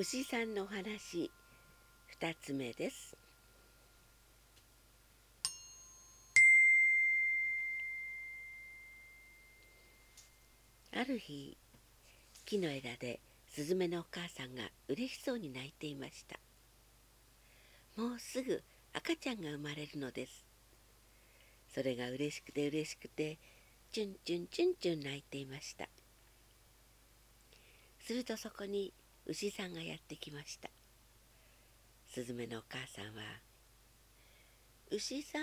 牛さんの話。二つ目です。ある日木の枝でスズメのお母さんが嬉しそうに泣いていました。もうすぐ赤ちゃんが生まれるのです。それが嬉しくて嬉しくてチュンチュンチュンチュン泣いていました。するとそこに牛さんがやってきました。スズメのお母さんは「牛さん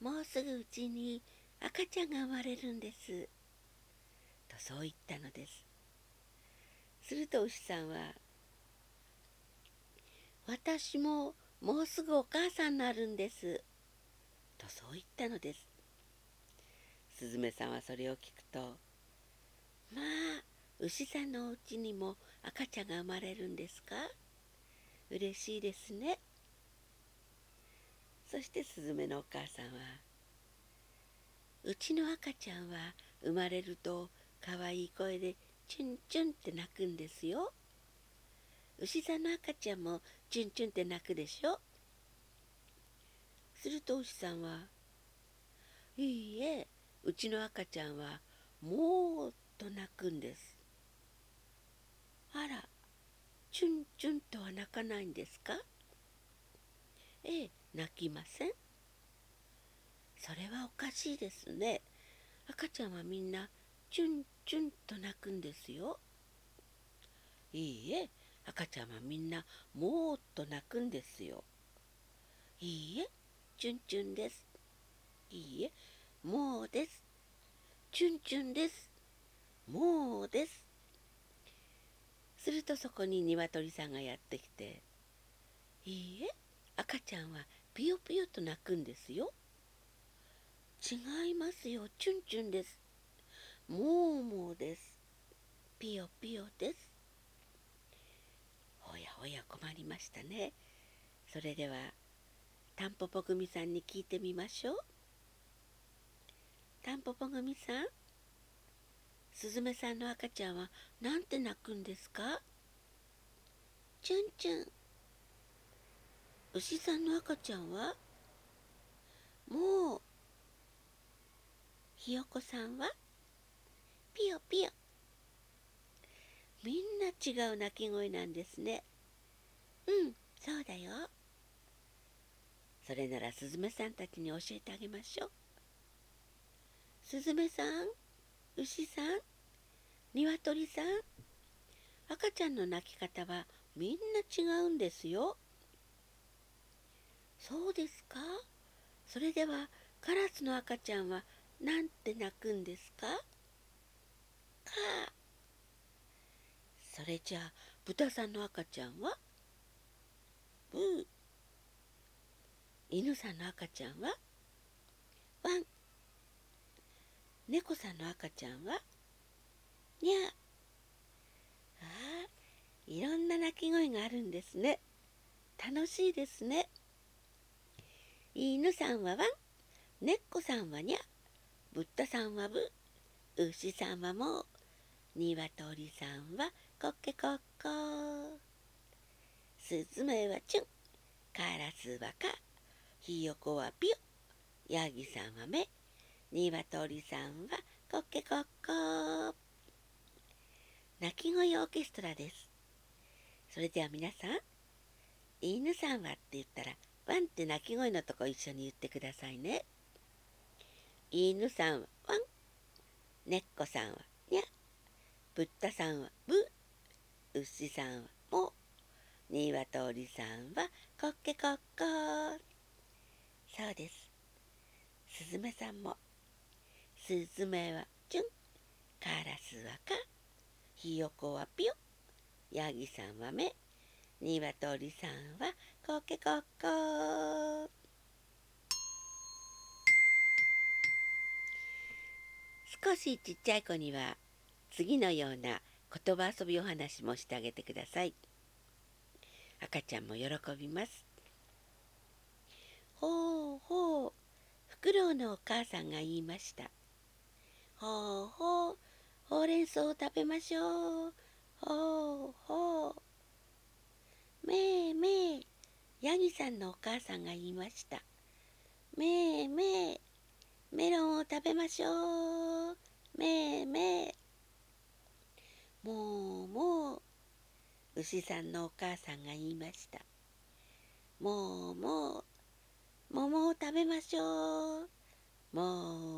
もうすぐうちに赤ちゃんが生まれるんです」とそう言ったのです。すると牛さんは「私ももうすぐお母さんになるんです」とそう言ったのです。スズメさんはそれを聞くと「まあ牛さんのお家にも赤ちゃんが生まれるんですか？嬉しいですね。そしてスズメのお母さんは「うちの赤ちゃんは生まれるとかわいい声でチュンチュンって泣くんですよ。牛さんの赤ちゃんもチュンチュンって泣くでしょ？すると牛さんは「いいえうちの赤ちゃんはもうと泣くんです」あら、チュンチュンとは泣かないんですか？ええ、泣きません。それはおかしいですね。赤ちゃんはみんなチュンチュンと泣くんですよ。いいえ、赤ちゃんはみんなもーっと泣くんですよ。いいえ、チュンチュンです。いいえ、もうです。チュンチュンです。もうです。するとそこに鶏さんがやってきて「いいえ赤ちゃんはピヨピヨと泣くんですよ」「違いますよチュンチュンです」「もうもうです」「ピヨピヨです」おやおや困りましたね。それではタンポポ組さんに聞いてみましょう。タンポポ組さん。スズメさんの赤ちゃんはなんて泣くんですか？チュンチュン。牛さんの赤ちゃんは？もう。ひよこさんは？ピヨピヨ。みんな違う鳴き声なんですね。うん、そうだよ。それならスズメさんたちに教えてあげましょう。スズメさん牛さん鶏さん赤ちゃんの泣き方はみんな違うんですよ。そうですか？それではカラスの赤ちゃんはなんて泣くんですか？か。それじゃあ豚さんの赤ちゃんは？ブー。犬さんの赤ちゃんは？ワン。猫さんの赤ちゃんはにゃああいろんな鳴き声があるんですね。楽しいですね。犬さんはワン猫さんはにゃ。ブッダさんはブ牛さんはもう。鶏さんはコッケコッコスズメはチュン。カラスはカ。ひよこはピヨ。ヤギさんはメ。鶏さんはコッケコッコ鳴き声オーケストラです。それでは皆さん、犬さんはって言ったら、ワンって鳴き声のとこ一緒に言ってくださいね。犬さんはワン、猫さんはニャ、ブッダさんはブ、牛さんはモ、鶏さんはコッケコッコそうです。スズメさんもスズメはチュン、カラスはカ、ひよこはピヨ、ヤギさんは目、ニワトリさんはコケコッコ少しちっちゃい子には次のような言葉遊びお話もしてあげてください。赤ちゃんも喜びます。ほうほう、フクロウのお母さんが言いました。ほうほう。ほうれん草を食べましょう。ほうほう。めいめいヤギさんのお母さんが言いました。めいめいメロンを食べましょう。めいめいもうもう。牛さんのお母さんが言いました。もうもう。桃を食べましょう。もう